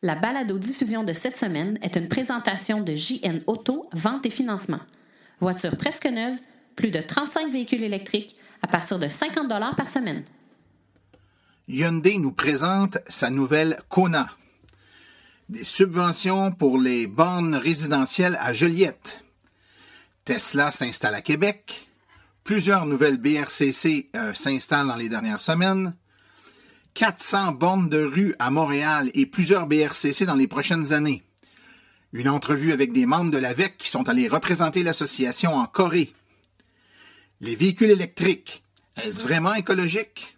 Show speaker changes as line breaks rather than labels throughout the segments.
La balado-diffusion de cette semaine est une présentation de JN Auto, vente et financement. Voiture presque neuve, plus de 35 véhicules électriques à partir de 50 par semaine.
Hyundai nous présente sa nouvelle Kona. Des subventions pour les bornes résidentielles à Joliette. Tesla s'installe à Québec. Plusieurs nouvelles BRCC euh, s'installent dans les dernières semaines. 400 bornes de rue à Montréal et plusieurs BRCC dans les prochaines années. Une entrevue avec des membres de l'AVEC qui sont allés représenter l'association en Corée. Les véhicules électriques, est-ce vraiment écologique?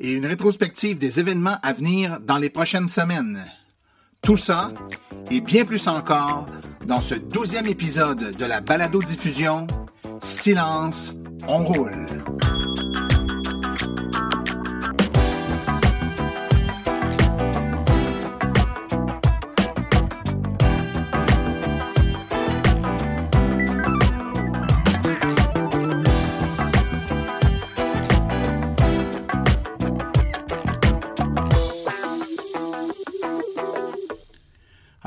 Et une rétrospective des événements à venir dans les prochaines semaines. Tout ça et bien plus encore dans ce douzième épisode de la balado-diffusion Silence, on roule.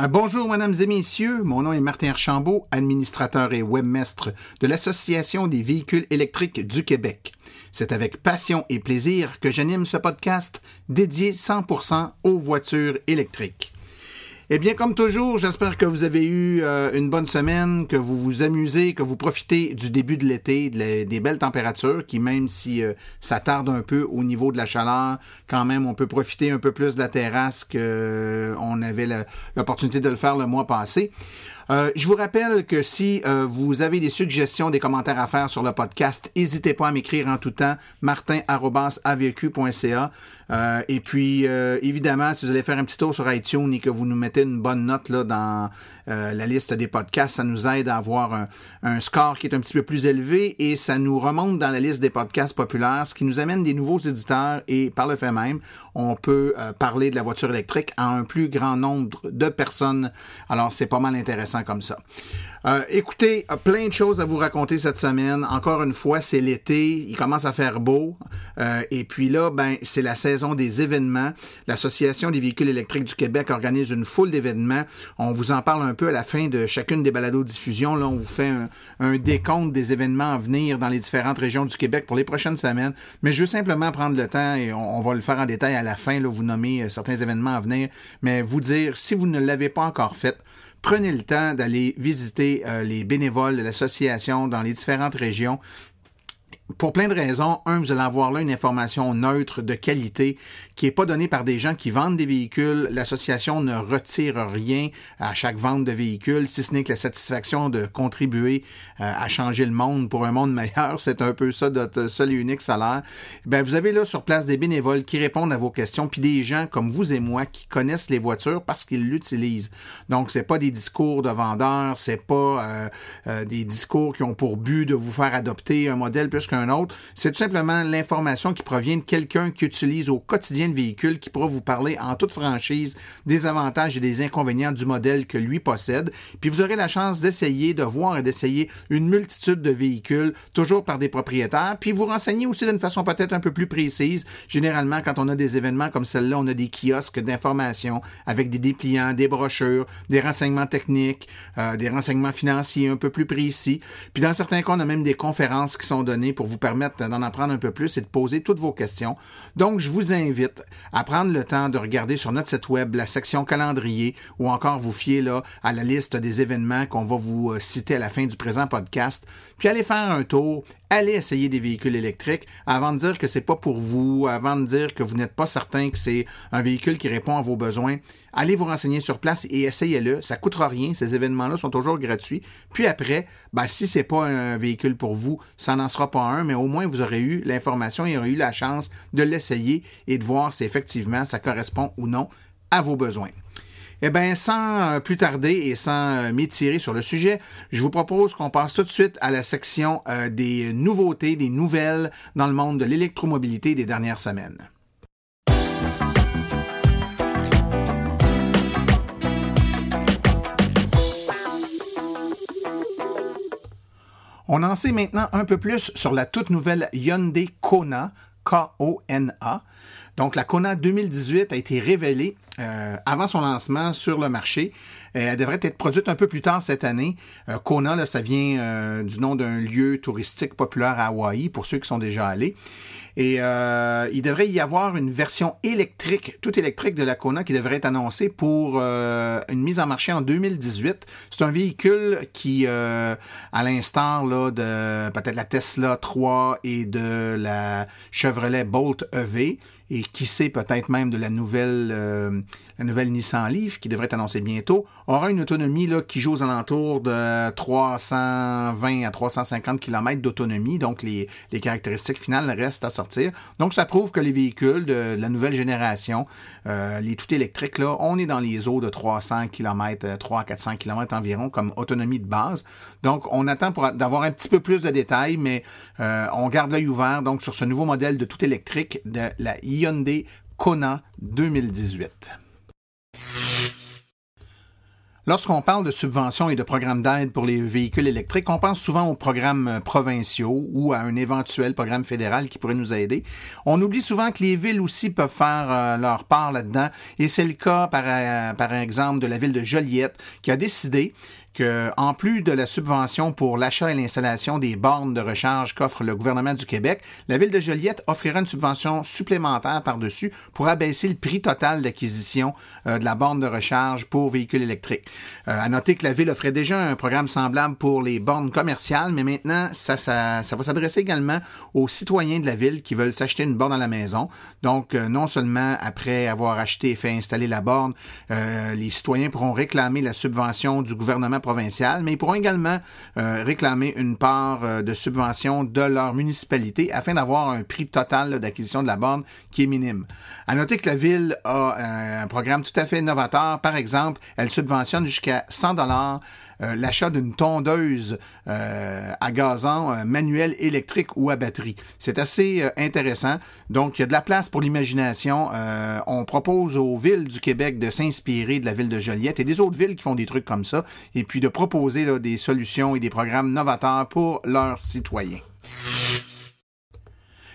Bonjour, mesdames et messieurs. Mon nom est Martin Archambault, administrateur et webmestre de l'Association des véhicules électriques du Québec. C'est avec passion et plaisir que j'anime ce podcast dédié 100% aux voitures électriques. Eh bien, comme toujours, j'espère que vous avez eu euh, une bonne semaine, que vous vous amusez, que vous profitez du début de l'été, des belles températures, qui même si euh, ça tarde un peu au niveau de la chaleur, quand même, on peut profiter un peu plus de la terrasse qu'on euh, avait l'opportunité de le faire le mois passé. Euh, je vous rappelle que si euh, vous avez des suggestions, des commentaires à faire sur le podcast, n'hésitez pas à m'écrire en tout temps, martin.avq.ca. Euh, et puis, évidemment, si vous allez faire un petit tour sur iTunes et que vous nous mettez une bonne note là, dans la liste des podcasts, ça nous aide à avoir un, score qui est un petit peu plus élevé et ça nous remonte dans la liste des podcasts populaires, ce qui nous amène des nouveaux éditeurs et par le fait même, on peut parler de la voiture électrique à un plus grand nombre de personnes. Alors, c'est pas mal intéressant comme ça. Euh, écoutez, plein de choses à vous raconter cette semaine. Encore une fois, c'est l'été, il commence à faire beau. Euh, et puis là, ben, c'est la saison des événements. L'Association des véhicules électriques du Québec organise une foule d'événements. On vous en parle un peu à la fin de chacune des balados diffusion. Là, on vous fait un, décompte des événements à venir dans les différentes régions du Québec pour les prochaines semaines. Mais je veux simplement prendre le temps et on, va le faire en détail à la fin. Là, vous nommer euh, certains événements à venir, mais vous dire si vous ne l'avez pas encore fait prenez le temps d'aller visiter euh, les bénévoles de l'association dans les différentes régions pour plein de raisons. Un, vous allez avoir là une information neutre de qualité qui n'est pas donnée par des gens qui vendent des véhicules. L'association ne retire rien à chaque vente de véhicules, si ce n'est que la satisfaction de contribuer euh, à changer le monde pour un monde meilleur. C'est un peu ça notre seul et unique salaire. Ben, vous avez là sur place des bénévoles qui répondent à vos questions, puis des gens comme vous et moi qui connaissent les voitures parce qu'ils l'utilisent. Donc, c'est pas des discours de vendeurs, c'est pas euh, euh, des discours qui ont pour but de vous faire adopter un modèle plus qu'un autre. C'est tout simplement l'information qui provient de quelqu'un qui utilise au quotidien le véhicule, qui pourra vous parler en toute franchise des avantages et des inconvénients du modèle que lui possède. Puis vous aurez la chance d'essayer, de voir et d'essayer une multitude de véhicules, toujours par des propriétaires, puis vous renseigner aussi d'une façon peut-être un peu plus précise. Généralement, quand on a des événements comme celle-là, on a des kiosques d'information avec des dépliants, des brochures, des renseignements techniques, euh, des renseignements financiers un peu plus précis. Puis dans certains cas, on a même des conférences qui sont données pour vous permettre d'en apprendre un peu plus et de poser toutes vos questions. Donc, je vous invite à prendre le temps de regarder sur notre site web la section calendrier ou encore vous fier là, à la liste des événements qu'on va vous euh, citer à la fin du présent podcast. Puis allez faire un tour, allez essayer des véhicules électriques avant de dire que c'est pas pour vous, avant de dire que vous n'êtes pas certain que c'est un véhicule qui répond à vos besoins. Allez vous renseigner sur place et essayez-le. Ça coûtera rien. Ces événements-là sont toujours gratuits. Puis après, ben, si c'est pas un véhicule pour vous, ça n'en sera pas un, mais au moins vous aurez eu l'information et aurez eu la chance de l'essayer et de voir si effectivement ça correspond ou non à vos besoins. Eh bien, sans euh, plus tarder et sans euh, m'étirer sur le sujet, je vous propose qu'on passe tout de suite à la section euh, des nouveautés, des nouvelles dans le monde de l'électromobilité des dernières semaines. On en sait maintenant un peu plus sur la toute nouvelle Hyundai Kona, K-O-N-A. Donc, la Kona 2018 a été révélée euh, avant son lancement sur le marché. Euh, elle devrait être produite un peu plus tard cette année. Euh, Kona, là, ça vient du nom d'un lieu touristique populaire à Hawaï, pour ceux qui sont déjà allés. Et euh, il devrait y avoir une version électrique, toute électrique de la Kona qui devrait être annoncée pour euh, une mise en marché en 2018. C'est un véhicule qui, euh, à l'instar de peut-être la Tesla 3 et de la Chevrolet Bolt EV, et qui sait peut-être même de la nouvelle, la nouvelle Nissan Leaf qui devrait être annoncée bientôt, aura une autonomie là, qui joue aux alentours de 320 à 350 km d'autonomie. Donc, les, les, caractéristiques finales restent à sortir. Donc, ça prouve que les véhicules de, la nouvelle génération, euh, les tout électriques, là, on est dans les eaux de 300 km, 300 400 km environ comme autonomie de base. Donc, on attend pour d'avoir un petit peu plus de détails, mais euh, on garde l'œil ouvert donc sur ce nouveau modèle de tout électrique de la Hyundai Kona 2018. Lorsqu'on parle de subventions et de programmes d'aide pour les véhicules électriques, on pense souvent aux programmes provinciaux ou à un éventuel programme fédéral qui pourrait nous aider. On oublie souvent que les villes aussi peuvent faire euh, leur part là-dedans et c'est le cas euh, par exemple de la ville de Joliette qui a décidé que, en plus de la subvention pour l'achat et l'installation des bornes de recharge qu'offre le gouvernement du Québec, la ville de Joliette offrira une subvention supplémentaire par-dessus pour abaisser le prix total d'acquisition euh, de la borne de recharge pour véhicules électriques. Euh, à noter que la ville offrait déjà un programme semblable pour les bornes commerciales, mais maintenant, ça, va s'adresser également aux citoyens de la ville qui veulent s'acheter une borne à la maison. Donc, euh, non seulement après avoir acheté et fait installer la borne, euh, les citoyens pourront réclamer la subvention du gouvernement provincial, mais ils pourront également euh, réclamer une part euh, de subvention de leur municipalité afin d'avoir un prix total d'acquisition de la borne qui est minime. À noter que la ville a euh, un programme tout à fait novateur. Par exemple, elle subventionne jusqu'à 100 dollars euh, l'achat d'une tondeuse euh, à gazon euh, manuelle électrique ou à batterie. C'est assez intéressant. Donc, il y a de la place pour l'imagination. on propose aux villes du Québec de s'inspirer de la ville de Joliette et des autres villes qui font des trucs comme ça, et puis de proposer des solutions et des programmes novateurs pour leurs citoyens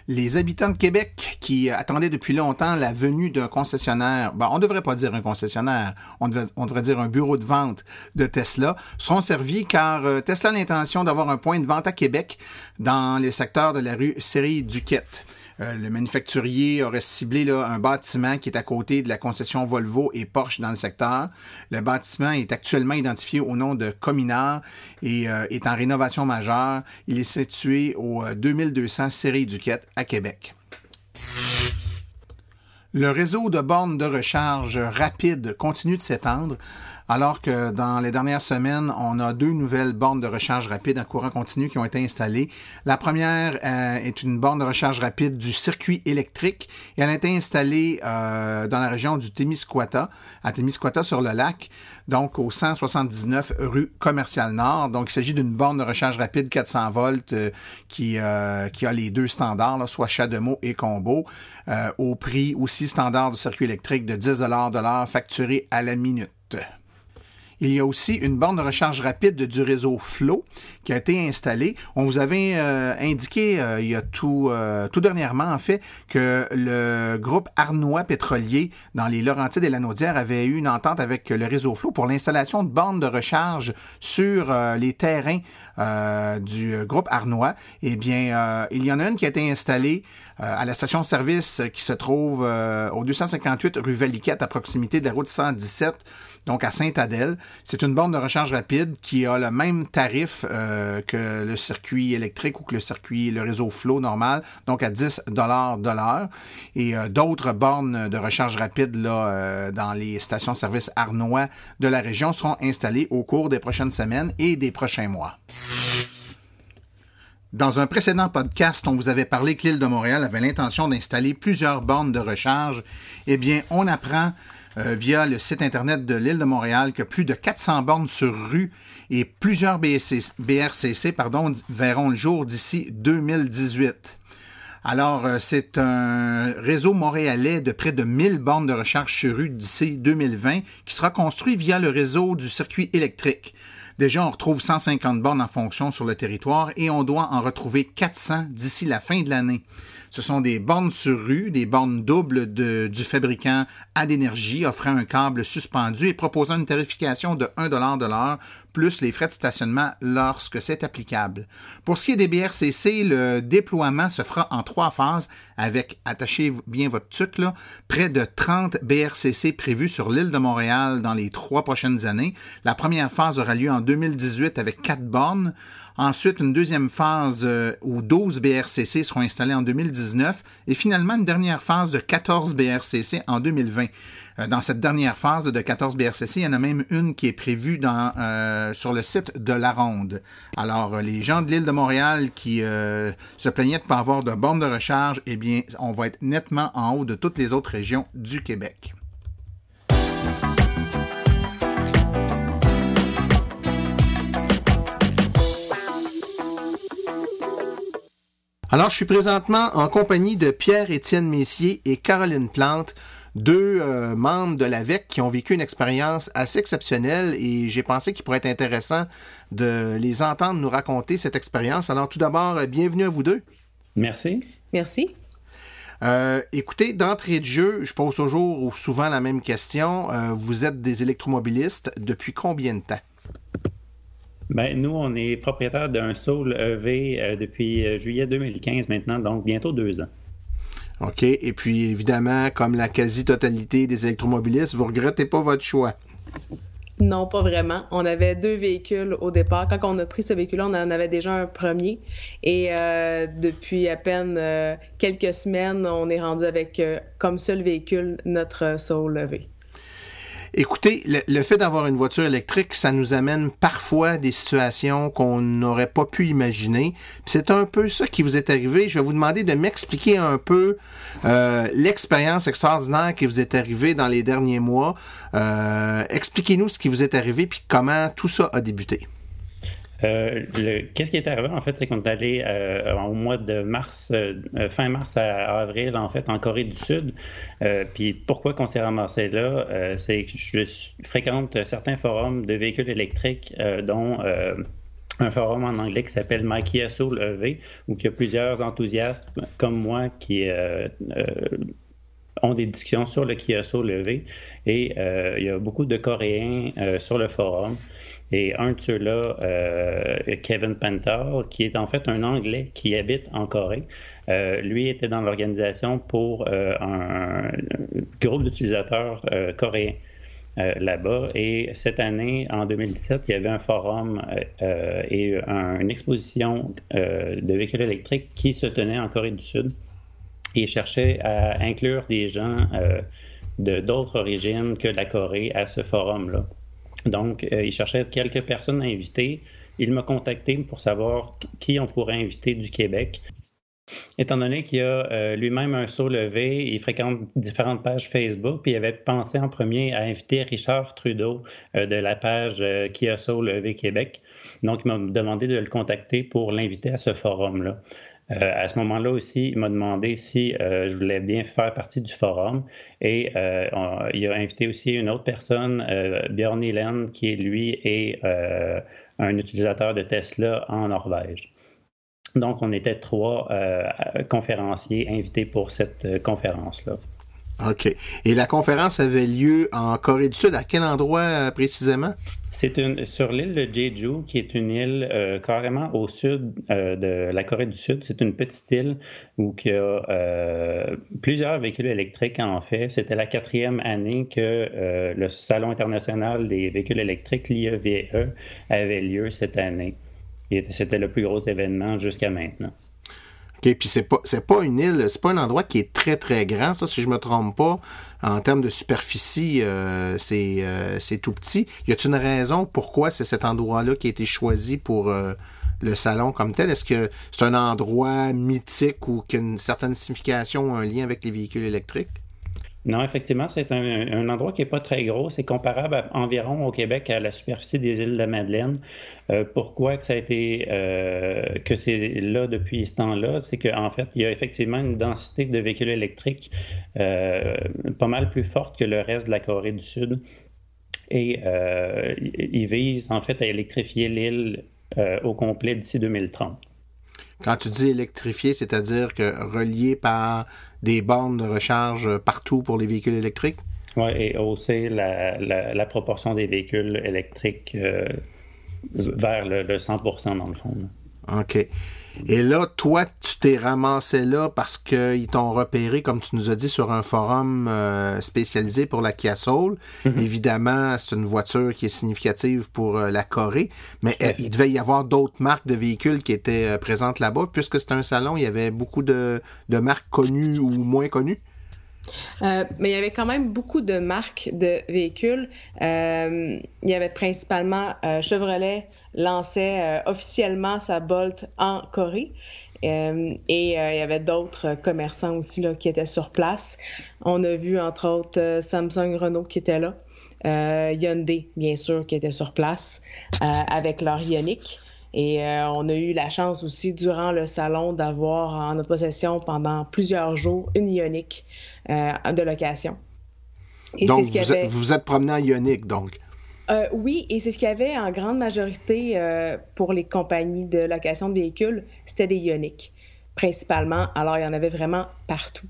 les habitants de Québec qui attendaient depuis longtemps la venue d'un concessionnaire, ben, on ne devrait pas dire un concessionnaire, on devrait, dire un bureau de vente de Tesla, seront servis car euh, Tesla a l'intention d'avoir un point de vente à Québec dans le secteur de la rue Série-Duquette. Euh, le manufacturier aurait ciblé un bâtiment qui est à côté de la concession Volvo et Porsche dans le secteur. Le bâtiment est actuellement identifié au nom de Cominard et euh, est en rénovation majeure. Il est situé au 2200 Série Duquette à Québec. Le réseau de bornes de recharge rapide continue de s'étendre alors que dans les dernières semaines, on a deux nouvelles bornes de recharge rapide en courant continu qui ont été installées. La première euh, est une borne de recharge rapide du circuit électrique et elle a été installée euh, dans la région du Témiscouata, à Témiscouata sur le lac, donc au 179 rue Commercial Nord. Donc il s'agit d'une borne de recharge rapide 400 volts euh, qui, qui a les deux standards, soit CHAdeMO et Combo, au prix aussi standard du circuit électrique de 10 de l'heure facturé à la minute. Il y a aussi une borne de recharge rapide du réseau Flow qui a été installée. On vous avait euh, indiqué euh, il y a tout, euh, tout dernièrement, en fait, que le groupe Arnois Pétrolier dans les Laurentides et la Naudière avait eu une entente avec le réseau Flow pour l'installation de bornes de recharge sur les terrains du groupe Arnois. Eh bien, il y en a une qui a été installée à la station-service qui se trouve au 258 rue Valiquette à proximité de la route 117 donc à Saint-Adèle. C'est une borne de recharge rapide qui a le même tarif euh, que le circuit électrique ou que le circuit, le réseau Flow normal, donc à 10 dollars de. Et euh, d'autres bornes de recharge rapide là, euh, dans les stations-service Arnois de la région seront installées au cours des prochaines semaines et des prochains mois. Dans un précédent podcast, on vous avait parlé que l'île de Montréal avait l'intention d'installer plusieurs bornes de recharge. Eh bien, on apprend euh, via le site Internet de l'île de Montréal que plus de 400 bornes sur rue et plusieurs BRCC pardon, verront le jour d'ici 2018. Alors, euh, c'est un réseau montréalais de près de 1000 bornes de recharge sur rue d'ici 2020 qui sera construit via le réseau du circuit électrique. Déjà, on retrouve 150 bornes en fonction sur le territoire et on doit en retrouver 400 d'ici la fin de l'année. Ce sont des bornes sur rue, des bornes doubles de, du fabricant d'énergie offrant un câble suspendu et proposant une tarification de 1 de l'heure plus les frais de stationnement lorsque c'est applicable. Pour ce qui est des BRCC, le déploiement se fera en trois phases avec, attachez bien votre truc, là, près de 30 BRCC prévus sur l'île de Montréal dans les trois prochaines années. La première phase aura lieu en 2018 avec quatre bornes. Ensuite, une deuxième phase euh, où 12 BRCC seront installés en 2019 et finalement une dernière phase de 14 BRCC en 2020. Euh, dans cette dernière phase de 14 BRCC, il y en a même une qui est prévue euh, sur le site de la Ronde. Alors, les gens de l'île de Montréal qui se plaignaient de ne pas avoir de borne de recharge, eh bien, on va être nettement en haut de toutes les autres régions du Québec. Alors, je suis présentement en compagnie de Pierre-Étienne Messier et Caroline Plante, deux euh, membres de l'AVEC qui ont vécu une expérience assez exceptionnelle et j'ai pensé qu'il pourrait être intéressant de les entendre nous raconter cette expérience. Alors, tout d'abord, euh, bienvenue à vous deux.
Merci.
Merci.
Euh, écoutez, d'entrée de jeu, je pose toujours ou souvent la même question. vous êtes des électromobilistes depuis combien de temps?
Ben, nous, on est propriétaire d'un Soul EV euh, depuis juillet 2015 maintenant, donc bientôt deux ans.
OK? Et puis, évidemment, comme la quasi-totalité des électromobilistes, vous regrettez pas votre choix?
Non, pas vraiment. On avait deux véhicules au départ. Quand on a pris ce véhicule-là, on en avait déjà un premier. Et euh, depuis à peine quelques semaines, on est rendu avec comme seul véhicule notre Soul EV.
Écoutez, le, fait d'avoir une voiture électrique, ça nous amène parfois des situations qu'on n'aurait pas pu imaginer. C'est un peu ça qui vous est arrivé. Je vais vous demander de m'expliquer un peu euh, l'expérience extraordinaire qui vous est arrivée dans les derniers mois. Euh, expliquez-nous ce qui vous est arrivé puis comment tout ça a débuté.
Euh, qu'est-ce qui est arrivé en fait, c'est qu'on est allé euh, au mois de mars, euh, fin mars à, avril en fait en Corée du Sud. puis pourquoi qu'on s'est ramassé là, c'est que je fréquente certains forums de véhicules électriques, dont un forum en anglais qui s'appelle My Kia Soul EV, où il y a plusieurs enthousiastes comme moi qui ont des discussions sur le Kia Soul EV. Et il y a beaucoup de Coréens sur le forum. Et un de ceux-là, euh, Kevin Pental, qui est en fait un Anglais qui habite en Corée, euh, lui était dans l'organisation pour euh, un, groupe d'utilisateurs coréens. là-bas. Et cette année, en 2017, il y avait un forum et une exposition de véhicules électriques qui se tenait en Corée du Sud et cherchait à inclure des gens de d'autres origines que la Corée à ce forum-là. Donc, euh, il cherchait quelques personnes à inviter. Il m'a contacté pour savoir qui on pourrait inviter du Québec. Étant donné qu'il a euh, lui-même un saut levé, il fréquente différentes pages Facebook, puis il avait pensé en premier à inviter Richard Trudeau euh, de la page Qui a saut levé Québec. Donc, il m'a demandé de le contacter pour l'inviter à ce forum-là. Euh, à ce moment-là aussi, il m'a demandé si euh, je voulais bien faire partie du forum et euh, il a invité aussi une autre personne, Björn Nilen, qui lui est un utilisateur de Tesla en Norvège. Donc, on était trois conférenciers invités pour cette conférence-là.
OK. Et la conférence avait lieu en Corée du Sud. À quel endroit précisément?
C'est sur l'île de Jeju, qui est une île euh, carrément au sud euh, de la Corée du Sud. C'est une petite île où il y a euh, plusieurs véhicules électriques en fait. C'était la quatrième année que le Salon international des véhicules électriques, l'IEVE, avait lieu cette année. C'était le plus gros événement jusqu'à maintenant.
OK, puis c'est pas c'est pas une île, c'est pas un endroit qui est très très grand, ça si je me trompe pas. En termes de superficie, euh, euh, c'est tout petit. Y a-t-il une raison pourquoi c'est cet endroit-là qui a été choisi pour euh, le salon comme tel? Est-ce que c'est un endroit mythique ou qui a une certaine signification ou un lien avec les véhicules électriques?
Non, effectivement, c'est un, endroit qui n'est pas très gros. C'est comparable environ au Québec à la superficie des îles de la Madeleine. Euh, pourquoi que ça a été euh, que c'est là depuis ce temps-là? C'est qu'en fait, il y a effectivement une densité de véhicules électriques euh, pas mal plus forte que le reste de la Corée du Sud. Et ils visent en fait à électrifier l'île au complet d'ici 2030.
Quand tu dis électrifier, c'est-à-dire que relié par des bornes de recharge partout pour les véhicules électriques?
Oui, et hausser la, proportion des véhicules électriques vers le, 100% dans le fond.
OK. Et là, toi, tu t'es ramassé là parce qu'ils t'ont repéré, comme tu nous as dit, sur un forum euh, spécialisé pour la Kia Soul. Mhm. Évidemment, c'est une voiture qui est significative pour euh, la Corée, mais euh, il devait y avoir d'autres marques de véhicules qui étaient présentes là-bas. Puisque c'était un salon, il y avait beaucoup de, de marques connues ou moins connues.
mais il y avait quand même beaucoup de marques de véhicules. il y avait principalement Chevrolet, lançait euh, officiellement sa Bolt en Corée. Euh, et euh, il y avait d'autres commerçants aussi là, qui étaient sur place. On a vu entre autres Samsung Renault qui était là. Hyundai, bien sûr, qui était sur place avec leur Ioniq. Et on a eu la chance aussi durant le salon d'avoir en notre possession pendant plusieurs jours une Ioniq de location.
donc, vous, vous, êtes promené en Ioniq, donc?
Euh, oui, et c'est ce qu'il y avait en grande majorité euh, pour les compagnies de location de véhicules, c'était des Ioniq, principalement. Alors, il y en avait vraiment partout.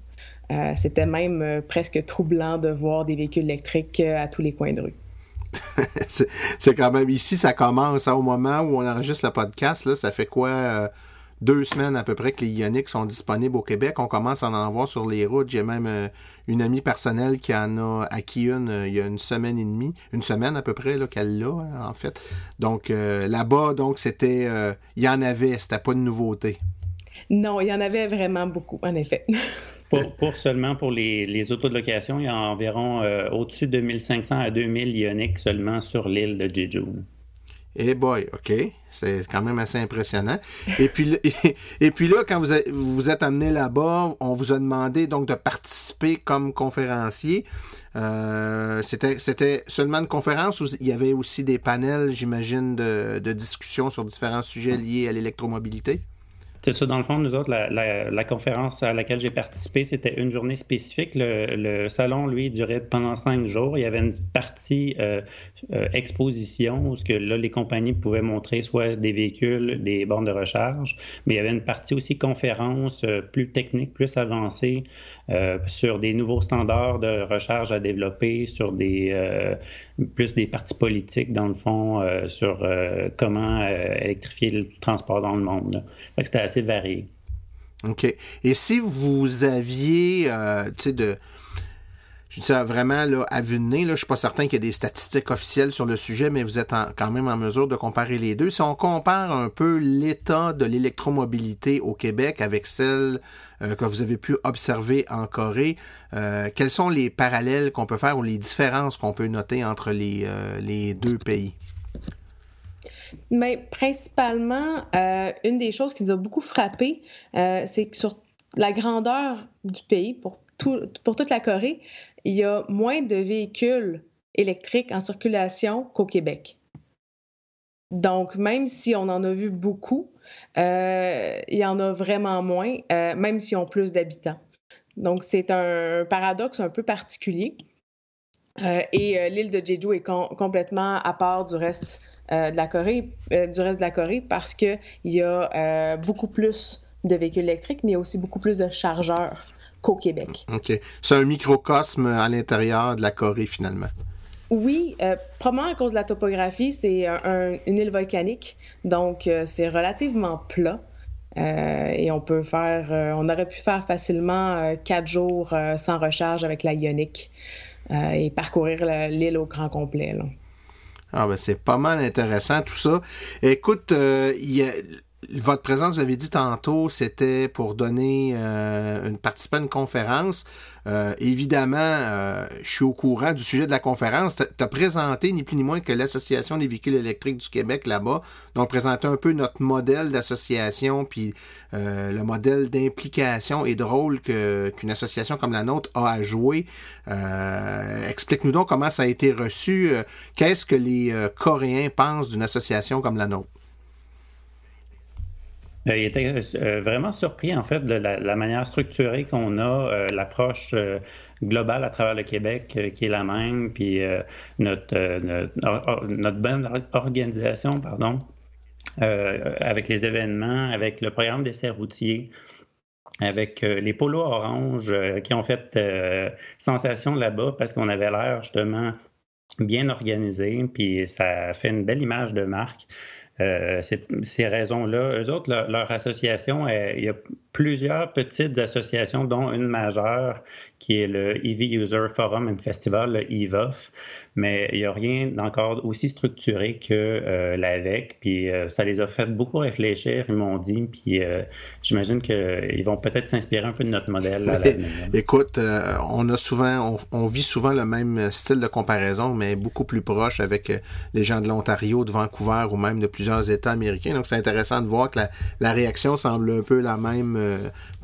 Euh, c'était même presque troublant de voir des véhicules électriques à tous les coins de rue.
c'est quand même ici, ça commence hein, au moment où on enregistre le podcast. Ça fait quoi deux semaines à peu près que les Ioniq sont disponibles au Québec. On commence à en voir sur les routes. J'ai même euh, une amie personnelle qui en a acquis une euh, il y a une semaine et demie, une semaine à peu près qu'elle l'a hein, en fait. Donc euh, là-bas, donc c'était, il y en avait, c'était pas de nouveauté.
Non, il y en avait vraiment beaucoup, en effet.
pour, seulement pour les, les, autos de location, il y a environ au-dessus de 1500 à 2000 Ioniq seulement sur l'île de Jeju.
Eh boy, OK. C'est quand même assez impressionnant. Et puis, et, là, quand vous, vous êtes amené là-bas, on vous a demandé donc de participer comme conférencier. Euh, c'était seulement une conférence ou il y avait aussi des panels, j'imagine, de, de discussion sur différents sujets liés à l'électromobilité?
C'est ça, dans le fond, nous autres, la, conférence à laquelle j'ai participé, c'était une journée spécifique. Le, salon, lui, durait pendant cinq jours. Il y avait une partie euh, euh, exposition où que, là, les compagnies pouvaient montrer soit des véhicules, des bornes de recharge, mais il y avait une partie aussi conférence euh, plus technique, plus avancée sur des nouveaux standards de recharge à développer, sur des plus des partis politiques, dans le fond, sur comment électrifier le transport dans le monde. C'était assez varié.
OK. Et si vous aviez, euh, tu sais, de. Je dis ça vraiment là, à vue de nez, là, je suis pas certain qu'il y ait des statistiques officielles sur le sujet, mais vous êtes quand même en mesure de comparer les deux. Si on compare un peu l'état de l'électromobilité au Québec avec celle euh, que vous avez pu observer en Corée, euh, quels sont les parallèles qu'on peut faire ou les différences qu'on peut noter entre les, les deux pays?
Mais principalement, euh, une des choses qui nous a beaucoup frappé, euh, c'est que sur la grandeur du pays, pour, pour toute la Corée, il y a moins de véhicules électriques en circulation qu'au Québec. Donc, même si on en a vu beaucoup, euh, il y en a vraiment moins, même s'ils ont plus d'habitants. Donc, c'est un paradoxe un peu particulier. et l'île de Jeju est complètement à part du reste euh, de la Corée, euh, du reste de la Corée parce qu'il y a euh, beaucoup plus de véhicules électriques, mais aussi beaucoup plus de chargeurs qu'au Québec.
OK. C'est un microcosme à l'intérieur de la Corée, finalement.
Oui, probablement à cause de la topographie, c'est une île volcanique, donc c'est relativement plat. et on peut faire, on aurait pu faire facilement quatre jours sans recharge avec la Ioniq et parcourir l'île au grand complet. Là.
Ah ben c'est pas mal intéressant tout ça. Écoute, euh, votre présence, vous l'avez dit tantôt, c'était pour donner euh, une participer à une conférence. Euh, évidemment, euh, je suis au courant du sujet de la conférence. Tu as présenté ni plus ni moins que l'Association des véhicules électriques du Québec là-bas. Donc, présenter un peu notre modèle d'association, puis euh, le modèle d'implication et de rôle qu'une association comme la nôtre a à jouer. Explique-nous donc comment ça a été reçu. Qu'est-ce que les Coréens pensent d'une association comme la nôtre?
Euh, il était euh, vraiment surpris, en fait, de la, manière structurée qu'on a, euh, l'approche globale à travers le Québec qui est la même, puis notre, bonne organisation, pardon, avec les événements, avec le programme d'essais routiers, avec les polos orange qui ont fait sensation là-bas parce qu'on avait l'air justement bien organisé, puis ça fait une belle image de marque. Euh, ces raisons-là, eux autres, leur, association, il y a plusieurs petites associations, dont une majeure qui est le EV User Forum and Festival, le EVOF, mais il n'y a rien d'encore aussi structuré que euh, l'AVEC, puis euh, ça les a fait beaucoup réfléchir, ils m'ont dit, puis euh, j'imagine qu'ils vont peut-être s'inspirer un peu de notre modèle à
Écoute, on a souvent, on, vit souvent le même style de comparaison, mais beaucoup plus proche avec les gens de l'Ontario, de Vancouver ou même de plusieurs États américains, donc c'est intéressant de voir que la, réaction semble un peu la même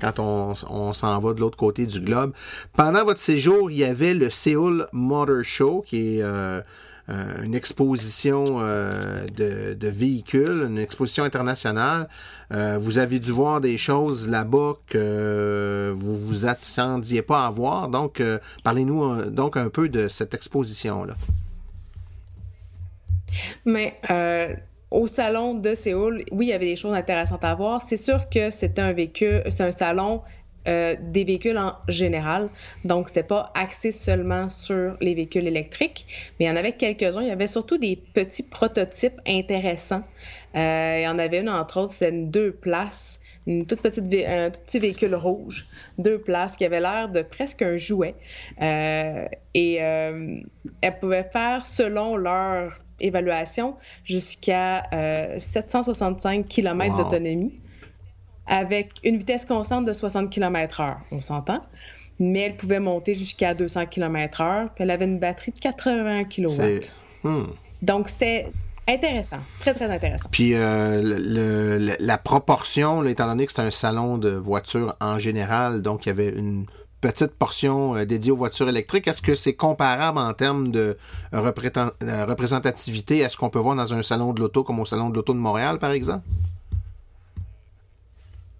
quand on, s'en va de l'autre côté du globe. Pendant votre séjour, il y avait le Seoul Motor Show, qui est euh, euh, une exposition euh, de, véhicules, une exposition internationale. vous avez dû voir des choses là-bas que vous vous attendiez pas à voir. Donc, parlez-nous donc un peu de cette exposition-là.
Mais au salon de Séoul, oui, il y avait des choses intéressantes à voir. C'est sûr que c'était un c'est un salon euh, des véhicules en général. Donc, c'était pas axé seulement sur les véhicules électriques, mais il y en avait quelques-uns. Il y avait surtout des petits prototypes intéressants. Euh, il y en avait une, entre autres, c'est une deux places, une toute petite un tout petit véhicule rouge, deux places, qui avait l'air de presque un jouet. Euh, et elle pouvait faire, selon leur évaluation, jusqu'à 765 km d'autonomie avec une vitesse constante de 60 km/h, on s'entend. Mais elle pouvait monter jusqu'à 200 km/h, puis elle avait une batterie de 80 kW. Hmm. Donc, c'était intéressant, très, très intéressant.
Puis euh, la proportion, étant donné que c'est un salon de voitures en général, donc il y avait une petite portion euh, dédiée aux voitures électriques. Est-ce que c'est comparable en termes de euh, représentativité à ce qu'on peut voir dans un salon de l'auto comme au salon de l'auto de Montréal, par exemple?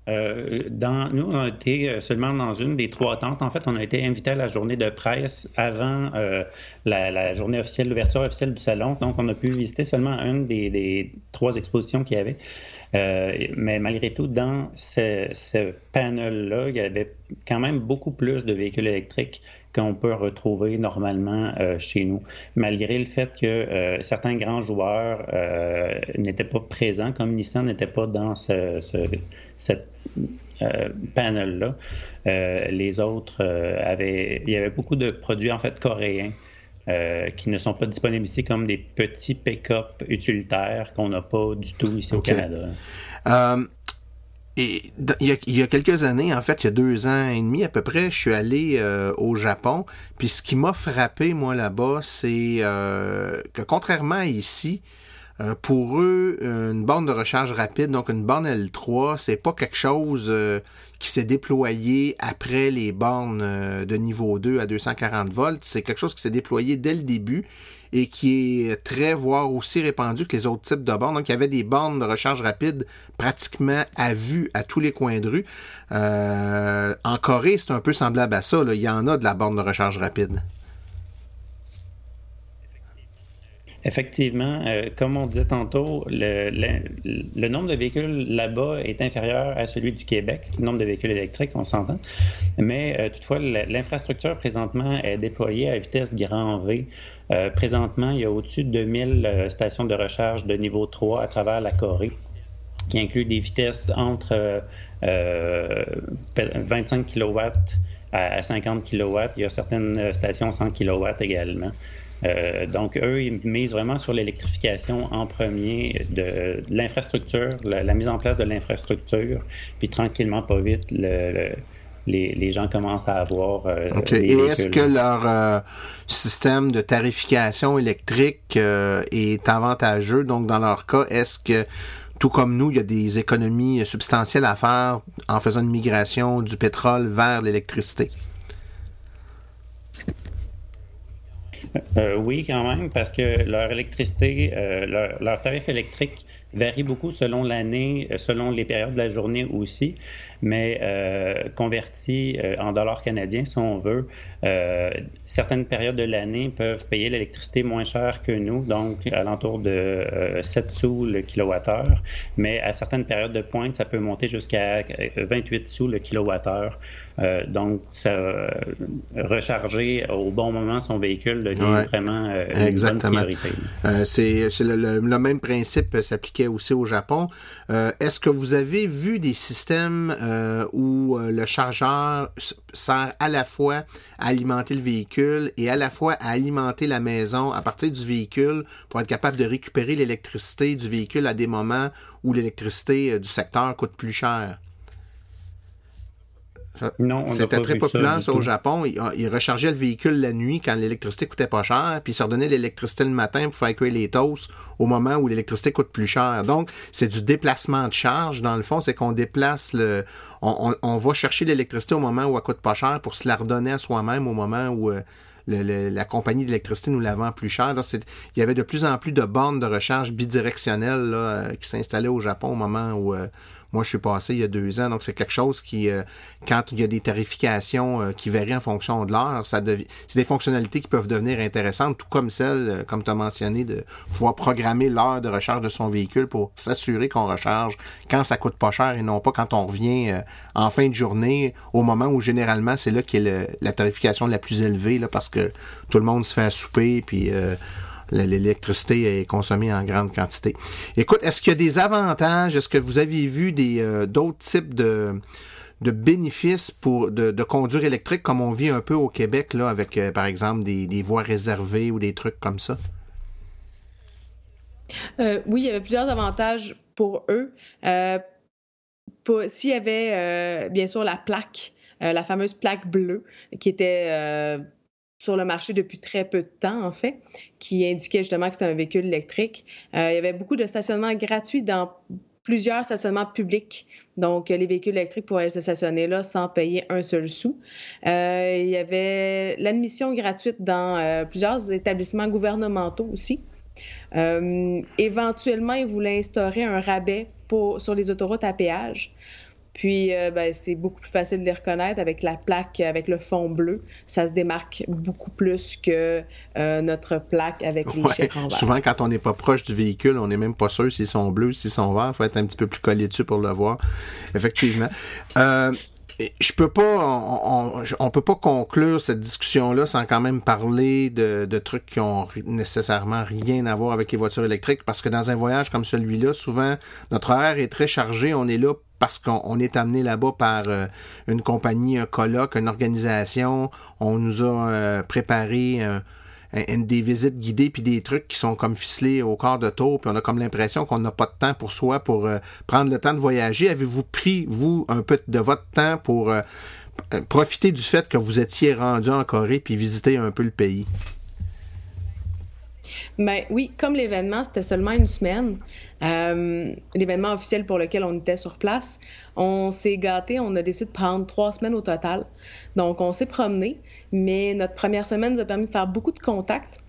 Euh, nous, on a été euh, seulement dans une des trois tentes. En fait, on a été invité à la journée de presse avant euh, la, journée officielle, l'ouverture officielle du salon. Donc, on a pu visiter seulement une des, trois expositions qu'il y avait. Mais malgré tout, dans ce, panel-là, il y avait quand même beaucoup plus de véhicules électriques qu'on peut retrouver normalement chez nous, malgré le fait que certains grands joueurs n'étaient pas présents, comme Nissan n'était pas dans ce, cette euh, panel-là. Euh, les autres euh, avaient. Il y avait beaucoup de produits en fait coréens. Qui ne sont pas disponibles ici comme des petits pick-up utilitaires qu'on n'a pas du tout ici au Canada.
et il y, a, quelques années, en fait, il y a deux ans et demi à peu près, je suis allé au Japon. Puis ce qui m'a frappé, moi, là-bas, c'est que contrairement à ici, euh, pour eux, une borne de recharge rapide, donc une borne L3, c'est pas quelque chose euh, qui s'est déployé après les bornes euh, de niveau 2 à 240 volts. C'est quelque chose qui s'est déployé dès le début et qui est très, voire aussi répandu que les autres types de bornes. Donc, il y avait des bornes de recharge rapide pratiquement à vue à tous les coins de rue. en Corée, c'est un peu semblable à ça. Il y en a de la borne de recharge rapide.
Effectivement, euh, comme on disait tantôt, le, nombre de véhicules là-bas est inférieur à celui du Québec, le nombre de véhicules électriques, on s'entend. Mais euh, toutefois, l'infrastructure présentement est déployée à vitesse grand V. Euh, présentement, il y a au-dessus de 2000 stations de recharge de niveau 3 à travers la Corée, qui incluent des vitesses entre 25 kW à 50 kW. Il y a certaines stations 100 kW également. Euh, donc, eux, ils misent vraiment sur l'électrification en premier de, l'infrastructure, la, mise en place de l'infrastructure, puis tranquillement, pas vite, le, les, gens commencent à avoir.
Euh, Et est-ce que leur euh, système de tarification électrique est avantageux? Donc, dans leur cas, est-ce que tout comme nous, il y a des économies substantielles à faire en faisant une migration du pétrole vers l'électricité?
Euh, oui, quand même, parce que leur électricité, euh, leur, tarif électrique varie beaucoup selon l'année, euh, selon les périodes de la journée aussi. mais euh, converti euh, en dollars canadiens, si on veut, certaines périodes de l'année peuvent payer l'électricité moins cher que nous, donc alentour de 7 sous le kilowattheure, mais à certaines périodes de pointe, ça peut monter jusqu'à 28 sous le kilowattheure. Euh, donc, ça, euh, recharger au bon moment son véhicule devient vraiment euh, une bonne priorité.
c'est le, même principe s'appliquait aussi au Japon. Est-ce que vous avez vu des systèmes où le chargeur sert à la fois à alimenter le véhicule et à la fois à alimenter la maison à partir du véhicule pour être capable de récupérer l'électricité du véhicule à des moments où l'électricité du secteur coûte plus cher? C'était très populaire au Japon. Ils, rechargeaient le véhicule la nuit quand l'électricité coûtait pas cher, puis ils se redonnaient l'électricité le matin pour faire cuire les toasts au moment où l'électricité coûte plus cher. Donc, c'est du déplacement de charge. Dans le fond, c'est qu'on déplace le. On, va chercher l'électricité au moment où elle coûte pas cher pour se la redonner à soi-même au moment où. Euh, la compagnie d'électricité nous la vend plus cher. il y avait de plus en plus de bornes de recharge bidirectionnelles euh, qui s'installaient au Japon au moment où, euh, moi, je suis passé il y a deux ans, donc c'est quelque chose qui, euh, quand il y a des tarifications euh, qui varient en fonction de l'heure, ça c'est des fonctionnalités qui peuvent devenir intéressantes, tout comme celle, euh, comme tu as mentionné, de pouvoir programmer l'heure de recharge de son véhicule pour s'assurer qu'on recharge quand ça coûte pas cher et non pas quand on revient en fin de journée, au moment où généralement c'est là a la tarification la plus élevée, là, parce que tout le monde se fait à souper, puis l'électricité est consommée en grande quantité. Écoute, est-ce qu'il y a des avantages? Est-ce que vous avez vu des euh, d'autres types de, de bénéfices pour de, conduire électrique comme on vit un peu au Québec, là, avec euh, par exemple des, voies réservées ou des trucs comme ça?
Euh, oui, il y avait plusieurs avantages pour eux. S'il y avait bien sûr la plaque, la fameuse plaque bleue, qui était sur le marché depuis très peu de temps, en fait, qui indiquait justement que c'était un véhicule électrique. Euh, il y avait beaucoup de stationnements gratuits dans plusieurs stationnements publics. Donc, les véhicules électriques pouvaient se stationner là sans payer un seul sou. Euh, il y avait l'admission gratuite dans euh, plusieurs établissements gouvernementaux aussi. éventuellement, ils voulaient instaurer un rabais pour, sur les autoroutes à péage. Puis, euh, ben, c'est beaucoup plus facile de les reconnaître avec la plaque, avec le fond bleu. Ça se démarque beaucoup plus que euh, notre plaque avec les ouais, en
Souvent, quand on n'est pas proche du véhicule, on n'est même pas sûr s'ils sont bleus, s'ils sont verts. Il faut être un petit peu plus collé dessus pour le voir. Effectivement. Euh, je peux pas, on, on, peut pas conclure cette discussion-là sans quand même parler de, de, trucs qui ont nécessairement rien à voir avec les voitures électriques, parce que dans un voyage comme celui-là, souvent notre horaire est très chargé, on est là parce qu'on est amené là-bas par euh, une compagnie, un colloque, une organisation. On nous a euh, préparé des visites guidées puis des trucs qui sont comme ficelés au quart de tour. Puis on a comme l'impression qu'on n'a pas de temps pour soi pour euh, prendre le temps de voyager. Avez-vous pris, vous, un peu de votre temps pour profiter du fait que vous étiez rendu en Corée puis visiter un peu le pays?
Ben oui, comme l'événement, c'était seulement une semaine, euh, l'événement officiel pour lequel on était sur place, on s'est gâté, on a décidé de prendre trois semaines au total. Donc, on s'est promené, mais notre première semaine nous a permis de faire beaucoup de contacts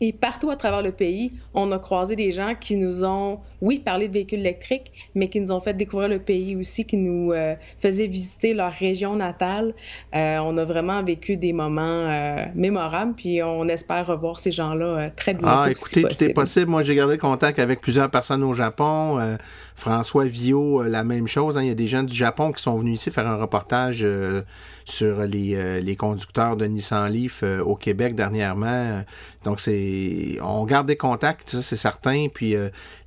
et partout à travers le pays, on a croisé des gens qui nous ont, oui, parlé de véhicules électriques, mais qui nous ont fait découvrir le pays aussi, qui nous euh, faisaient visiter leur région natale. Euh, on a vraiment vécu des moments euh, mémorables, puis on espère revoir ces gens-là très bientôt.
Ah, écoutez, tout est possible. Moi, j'ai gardé contact avec plusieurs personnes au Japon. François Villot, la même chose. Hein. Il y a des gens du Japon qui sont venus ici faire un reportage sur les, les conducteurs de Nissan Leaf au Québec dernièrement. Donc, c'est on garde des contacts, ça c'est certain. Puis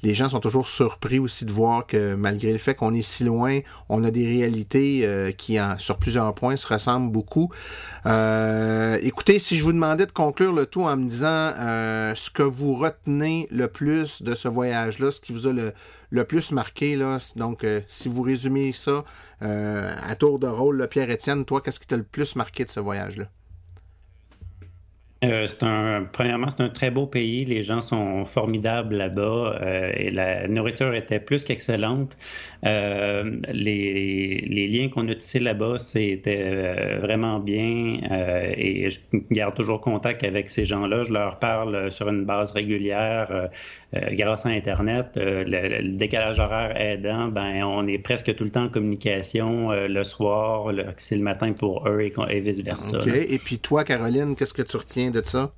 les gens sont toujours surpris aussi de voir que malgré le fait qu'on est si loin, on a des réalités qui, en, sur plusieurs points, se ressemblent beaucoup. écoutez, si je vous demandais de conclure le tout en me disant ce que vous retenez le plus de ce voyage-là, ce qui vous a le, le plus marqué, là, donc si vous résumez ça à tour de rôle, Pierre-Étienne, toi, qu'est-ce qui t'a le plus marqué de ce voyage-là?
Euh, c'est un, premièrement, c'est un très beau pays. Les gens sont formidables là-bas euh, et la nourriture était plus qu'excellente. Euh, les, les, liens qu'on a tissés là-bas, c'était vraiment bien et je garde toujours contact avec ces gens-là. Je leur parle sur une base régulière grâce à Internet. Le, décalage horaire aidant, ben, on est presque tout le temps en communication le soir, c'est le matin pour eux et, et vice-versa.
OK. Et puis toi, Caroline, qu'est-ce que tu retiens de ça?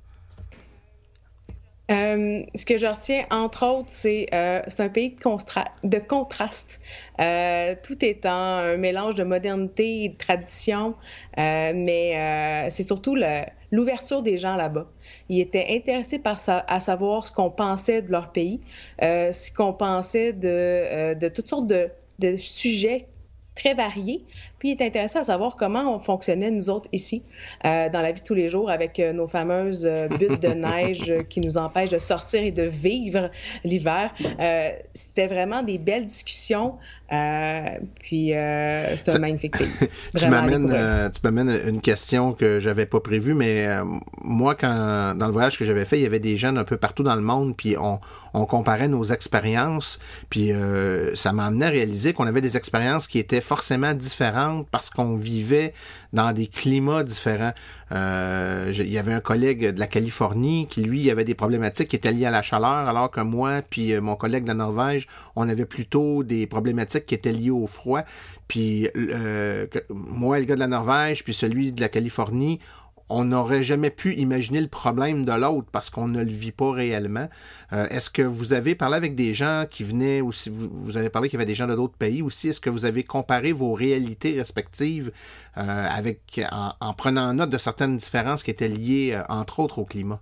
Euh, ce que je retiens, entre autres, c'est euh, c'est un pays de, contraste. Euh, tout étant un mélange de modernité et de tradition, mais c'est surtout l'ouverture des gens là-bas. Ils étaient intéressés à savoir ce qu'on pensait de leur pays, ce qu'on pensait de, toutes sortes de sujets très variés, puis il est intéressant à savoir comment on fonctionnait, nous autres, ici, euh, dans la vie de tous les jours, avec euh, nos fameuses euh, buttes de neige qui nous empêchent de sortir et de vivre l'hiver. C'était vraiment des belles discussions. puis c'est un magnifique pays.
tu m'amènes une question que j'avais pas prévue, mais moi, quand dans le voyage que j'avais fait, il y avait des jeunes un peu partout dans le monde, puis on, on comparait nos expériences, puis ça m'a amené à réaliser qu'on avait des expériences qui étaient forcément différentes parce qu'on vivait dans des climats différents. Euh, il y avait un collègue de la Californie qui, lui, avait des problématiques qui étaient liées à la chaleur, alors que moi, puis euh, mon collègue de la Norvège, on avait plutôt des problématiques qui étaient liées au froid. Puis euh, moi, le gars de la Norvège, puis celui de la Californie, on n'aurait jamais pu imaginer le problème de l'autre parce qu'on ne le vit pas réellement. Euh, est-ce que vous avez parlé avec des gens qui venaient aussi, vous, avez parlé qu'il y avait des gens de d'autres pays aussi, est-ce que vous avez comparé vos réalités respectives euh, avec, en, en, prenant note de certaines différences qui étaient liées, euh, entre autres, au climat?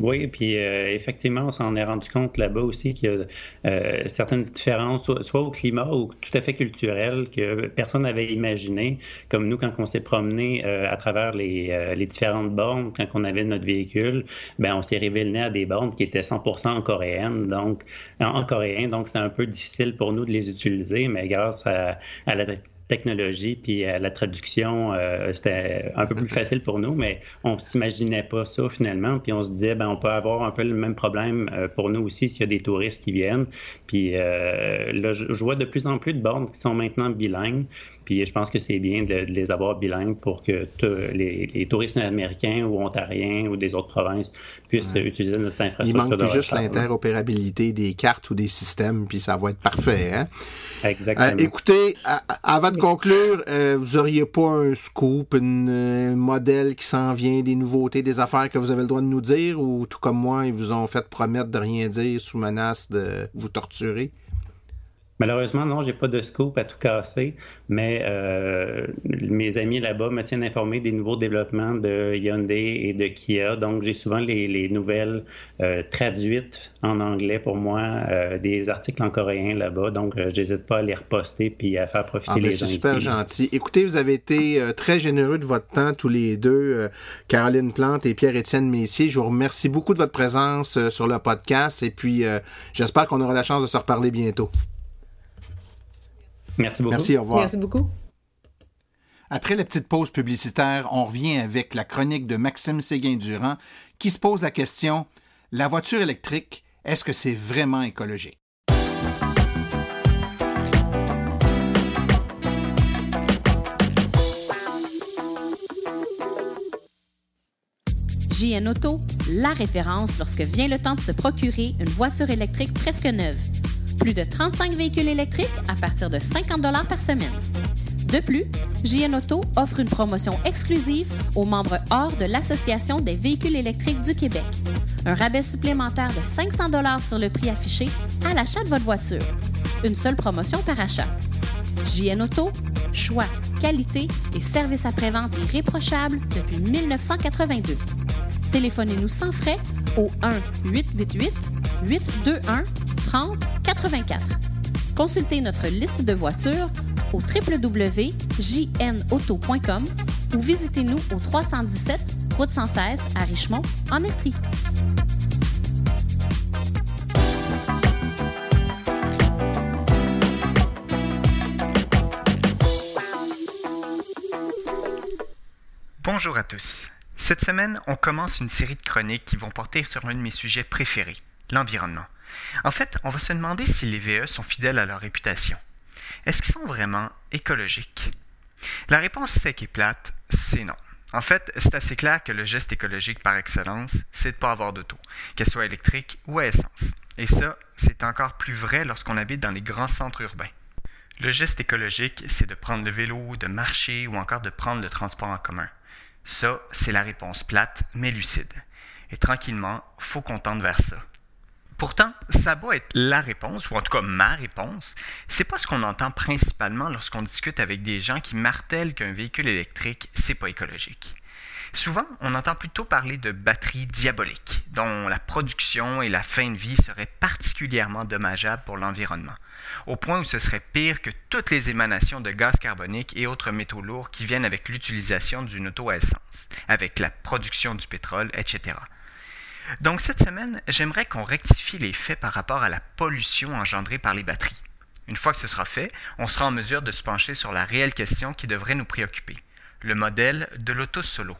Oui, puis euh, effectivement, on s'en est rendu compte là-bas aussi qu'il y a euh, certaines différences, soit, au climat ou tout à fait culturel, que personne n'avait imaginé. Comme nous, quand on s'est promené euh, à travers les, les, différentes bornes, quand on avait notre véhicule, ben on s'est révélé à des bornes qui étaient 100% en coréenne, donc en, coréen, donc c'est un peu difficile pour nous de les utiliser, mais grâce à, à la technologie puis à la traduction, euh, c'était un peu plus facile pour nous, mais on s'imaginait pas ça finalement. Puis on se disait, ben on peut avoir un peu le même problème euh, pour nous aussi s'il y a des touristes qui viennent. Puis euh, là, je, vois de plus en plus de bornes qui sont maintenant bilingues. Puis je pense que c'est bien de, les avoir bilingues pour que les, touristes américains ou ontariens ou des autres provinces puissent utiliser notre infrastructure.
Il manque juste l'interopérabilité des cartes ou des systèmes, puis ça va être parfait. Hein?
Exactement.
Euh, écoutez, avant de conclure, euh, vous auriez pas un scoop, un modèle qui s'en vient, des nouveautés, des affaires que vous avez le droit de nous dire, ou tout comme moi, ils vous ont fait promettre de rien dire sous menace de vous torturer?
Malheureusement, non, j'ai pas de scoop à tout casser, mais euh, mes amis là-bas me tiennent informé des nouveaux développements de Hyundai et de Kia. Donc, j'ai souvent les, nouvelles euh, traduites en anglais pour moi, euh, des articles en coréen là-bas. Donc, j'hésite pas à les reposter puis à faire profiter ah, ben, les gens.
C'est super gentil. Écoutez, vous avez été très généreux de votre temps tous les deux, Caroline Plante et Pierre-Étienne Messier. Je vous remercie beaucoup de votre présence sur le podcast et puis j'espère qu'on aura la chance de se reparler bientôt.
Merci beaucoup.
Merci, au revoir.
Merci beaucoup.
Après la petite pause publicitaire, on revient avec la chronique de Maxime Séguin-Durand qui se pose la question La voiture électrique, est-ce que c'est vraiment écologique?
JN Auto, la référence lorsque vient le temps de se procurer une voiture électrique presque neuve. Plus de 35 véhicules électriques à partir de 50 par semaine. De plus, JN Auto offre une promotion exclusive aux membres hors de l'Association des véhicules électriques du Québec. Un rabais supplémentaire de 500 sur le prix affiché à l'achat de votre voiture. Une seule promotion par achat. JN Auto, choix, qualité et service après-vente irréprochable depuis 1982. Téléphonez-nous sans frais au 1 888 821 30 84. Consultez notre liste de voitures au www.jnauto.com ou visitez-nous au 317 route 116 à Richmond, en Estrie.
Bonjour à tous. Cette semaine, on commence une série de chroniques qui vont porter sur un de mes sujets préférés, l'environnement. En fait, on va se demander si les VE sont fidèles à leur réputation. Est-ce qu'ils sont vraiment écologiques? La réponse sec et plate, c'est non. En fait, c'est assez clair que le geste écologique par excellence, c'est de ne pas avoir d'auto, qu'elle soit électrique ou à essence. Et ça, c'est encore plus vrai lorsqu'on habite dans les grands centres urbains. Le geste écologique, c'est de prendre le vélo, de marcher ou encore de prendre le transport en commun. Ça, c'est la réponse plate, mais lucide. Et tranquillement, faut qu'on tente vers ça. Pourtant, ça doit être la réponse, ou en tout cas ma réponse. C'est pas ce qu'on entend principalement lorsqu'on discute avec des gens qui martèlent qu'un véhicule électrique, c'est pas écologique. Souvent, on entend plutôt parler de batteries diaboliques, dont la production et la fin de vie seraient particulièrement dommageables pour l'environnement, au point où ce serait pire que toutes les émanations de gaz carbonique et autres métaux lourds qui viennent avec l'utilisation d'une auto à essence, avec la production du pétrole, etc. Donc cette semaine, j'aimerais qu'on rectifie les faits par rapport à la pollution engendrée par les batteries. Une fois que ce sera fait, on sera en mesure de se pencher sur la réelle question qui devrait nous préoccuper, le modèle de l'auto solo.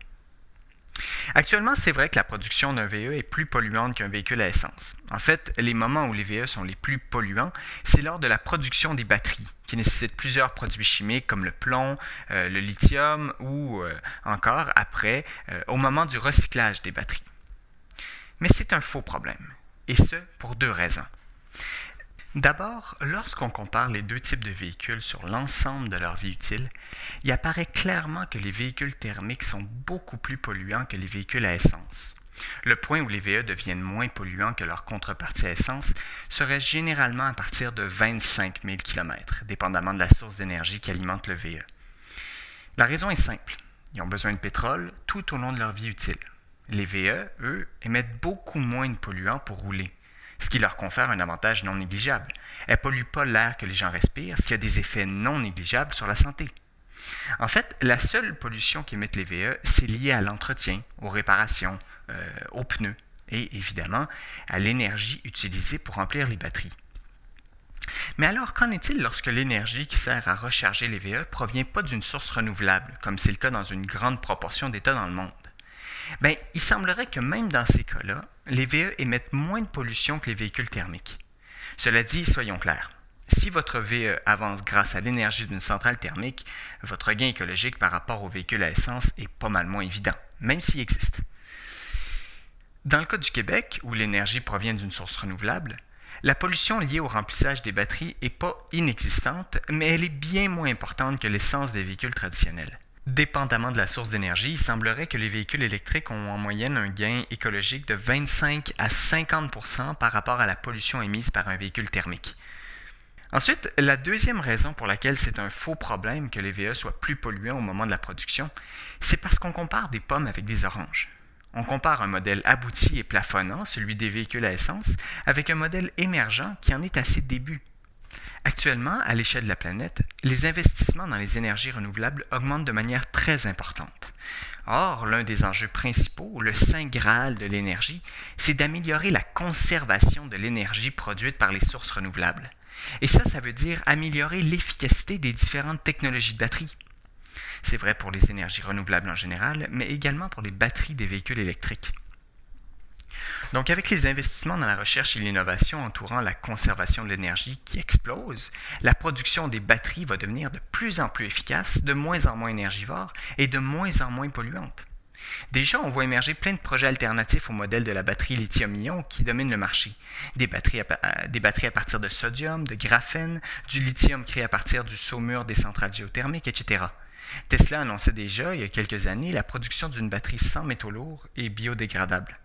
Actuellement, c'est vrai que la production d'un VE est plus polluante qu'un véhicule à essence. En fait, les moments où les VE sont les plus polluants, c'est lors de la production des batteries, qui nécessitent plusieurs produits chimiques comme le plomb, euh, le lithium ou euh, encore après, euh, au moment du recyclage des batteries. Mais c'est un faux problème, et ce pour deux raisons. D'abord, lorsqu'on compare les deux types de véhicules sur l'ensemble de leur vie utile, il apparaît clairement que les véhicules thermiques sont beaucoup plus polluants que les véhicules à essence. Le point où les VE deviennent moins polluants que leur contrepartie à essence serait généralement à partir de 25 000 km, dépendamment de la source d'énergie qui alimente le VE. La raison est simple. Ils ont besoin de pétrole tout au long de leur vie utile. Les VE, eux, émettent beaucoup moins de polluants pour rouler ce qui leur confère un avantage non négligeable. Elles ne polluent pas l'air que les gens respirent, ce qui a des effets non négligeables sur la santé. En fait, la seule pollution qu'émettent les VE, c'est lié à l'entretien, aux réparations, euh, aux pneus et évidemment à l'énergie utilisée pour remplir les batteries. Mais alors, qu'en est-il lorsque l'énergie qui sert à recharger les VE provient pas d'une source renouvelable, comme c'est le cas dans une grande proportion d'États dans le monde? Bien, il semblerait que même dans ces cas-là, les VE émettent moins de pollution que les véhicules thermiques. Cela dit, soyons clairs. Si votre VE avance grâce à l'énergie d'une centrale thermique, votre gain écologique par rapport aux véhicules à essence est pas mal moins évident, même s'il existe. Dans le cas du Québec, où l'énergie provient d'une source renouvelable, la pollution liée au remplissage des batteries n'est pas inexistante, mais elle est bien moins importante que l'essence des véhicules traditionnels. Dépendamment de la source d'énergie, il semblerait que les véhicules électriques ont en moyenne un gain écologique de 25 à 50% par rapport à la pollution émise par un véhicule thermique. Ensuite, la deuxième raison pour laquelle c'est un faux problème que les VE soient plus polluants au moment de la production, c'est parce qu'on compare des pommes avec des oranges. On compare un modèle abouti et plafonnant, celui des véhicules à essence, avec un modèle émergent qui en est à ses débuts, Actuellement, à l'échelle de la planète, les investissements dans les énergies renouvelables augmentent de manière très importante. Or, l'un des enjeux principaux, le saint graal de l'énergie, c'est d'améliorer la conservation de l'énergie produite par les sources renouvelables. Et ça, ça veut dire améliorer l'efficacité des différentes technologies de batterie. C'est vrai pour les énergies renouvelables en général, mais également pour les batteries des véhicules électriques. Donc avec les investissements dans la recherche et l'innovation entourant la conservation de l'énergie qui explosent, la production des batteries va devenir de plus en plus efficace, de moins en moins énergivore et de moins en moins polluante. Déjà, on voit émerger plein de projets alternatifs au modèle de la batterie lithium-ion qui domine le marché. Des batteries, à, à partir de sodium, de graphène, du lithium créé à partir du saumure des centrales géothermiques, etc. Tesla annonçait déjà, il y a quelques années, la production d'une batterie sans métaux lourds et biodégradable.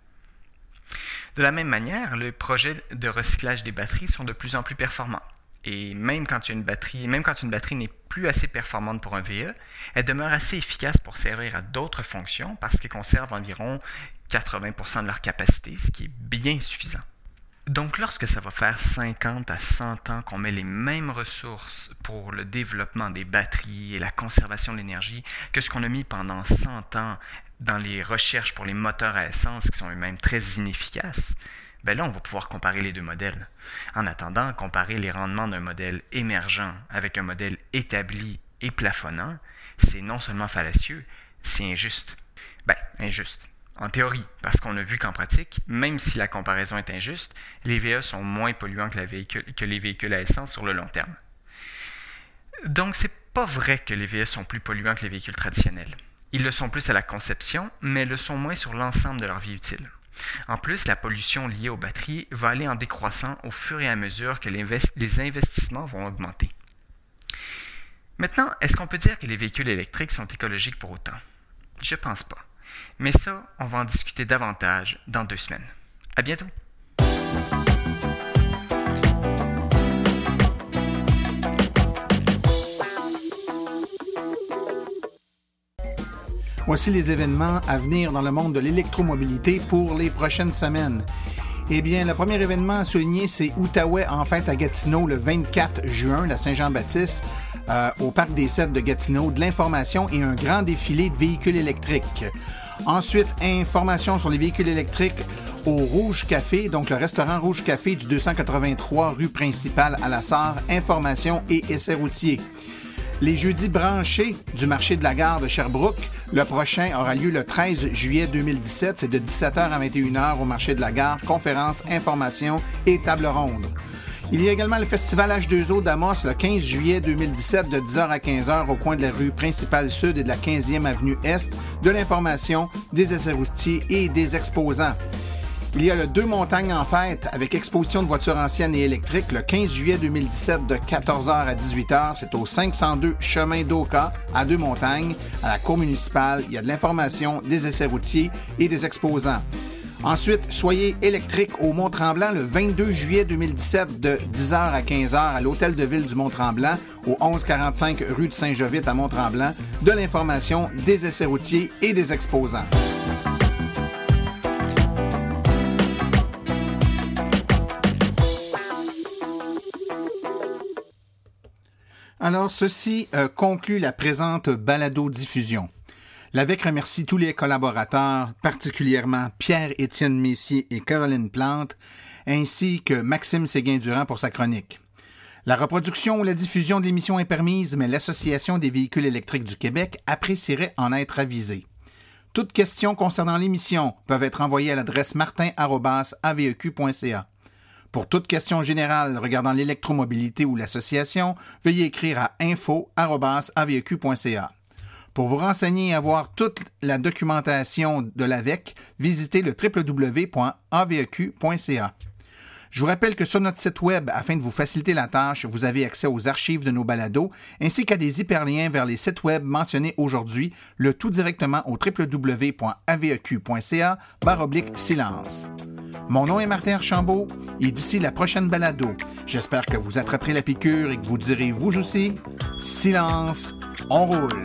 De la même manière, les projets de recyclage des batteries sont de plus en plus performants. Et même quand une batterie, n'est plus assez performante pour un VE, elle demeure assez efficace pour servir à d'autres fonctions parce qu'elle conserve environ 80% de leur capacité, ce qui est bien suffisant. Donc lorsque ça va faire 50 à 100 ans qu'on met les mêmes ressources pour le développement des batteries et la conservation de l'énergie que ce qu'on a mis pendant 100 ans dans les recherches pour les moteurs à essence qui sont eux-mêmes très inefficaces, ben là, on va pouvoir comparer les deux modèles. En attendant, comparer les rendements d'un modèle émergent avec un modèle établi et plafonnant, c'est non seulement fallacieux, c'est injuste. Ben, injuste. En théorie, parce qu'on a vu qu'en pratique, même si la comparaison est injuste, les VE sont moins polluants que, les véhicules à essence sur le long terme. Donc, c'est pas vrai que les VE sont plus polluants que les véhicules traditionnels. Ils le sont plus à la conception, mais le sont moins sur l'ensemble de leur vie utile. En plus, la pollution liée aux batteries va aller en décroissant au fur et à mesure que les investissements vont augmenter. Maintenant, est-ce qu'on peut dire que les véhicules électriques sont écologiques pour autant? Je pense pas. Mais ça, on va en discuter davantage dans deux semaines. À bientôt!
Voici les événements à venir dans le monde de l'électromobilité pour les prochaines semaines. Eh bien, le premier événement à souligner, c'est Outaouais en fête à Gatineau le 24 juin, la Saint-Jean-Baptiste, euh, au Parc des Sept de Gatineau, de l'information et un grand défilé de véhicules électriques. Ensuite, information sur les véhicules électriques au Rouge Café, donc le restaurant Rouge Café du 283 rue principale à la Sarre, information et essais routiers. Les jeudis branchés du marché de la gare de Sherbrooke, le prochain aura lieu le 13 juillet 2017. C'est de 17h à 21h au marché de la gare. Conférences, informations et table ronde. Il y a également le festival H2O d'Amos le 15 juillet 2017 de 10h à 15h au coin de la rue principale sud et de la 15e avenue est, de l'information, des essais routiers et des exposants. Il y a le Deux Montagnes en fête avec exposition de voitures anciennes et électriques le 15 juillet 2017 de 14h à 18h. C'est au 502 chemin d'Oka à Deux Montagnes, à la cour municipale. Il y a de l'information, des essais routiers et des exposants. Ensuite, soyez électrique au Mont-Tremblant le 22 juillet 2017 de 10h à 15h à l'Hôtel de Ville du Mont-Tremblant au 1145 rue de Saint-Jovite à Mont-Tremblant. De l'information, des essais routiers et des exposants. Alors, ceci euh, conclut la présente balado-diffusion. L'AVEC remercie tous les collaborateurs, particulièrement Pierre-Étienne Messier et Caroline Plante, ainsi que Maxime Séguin-Durand pour sa chronique. La reproduction ou la diffusion de l'émission est permise, mais l'Association des véhicules électriques du Québec apprécierait en être avisée. Toutes questions concernant l'émission peuvent être envoyées à l'adresse martin.aveq.ca. Pour toute question générale regardant l'électromobilité ou l'association, veuillez écrire à info.aveq.ca. Pour vous renseigner et avoir toute la documentation de l'AVEC, visitez le www.aveq.ca. Je vous rappelle que sur notre site web, afin de vous faciliter la tâche, vous avez accès aux archives de nos balados ainsi qu'à des hyperliens vers les sites web mentionnés aujourd'hui, le tout directement au www.aveq.ca silence. Mon nom est Martin Archambault et d'ici la prochaine balado, j'espère que vous attraperez la piqûre et que vous direz vous aussi silence, on roule.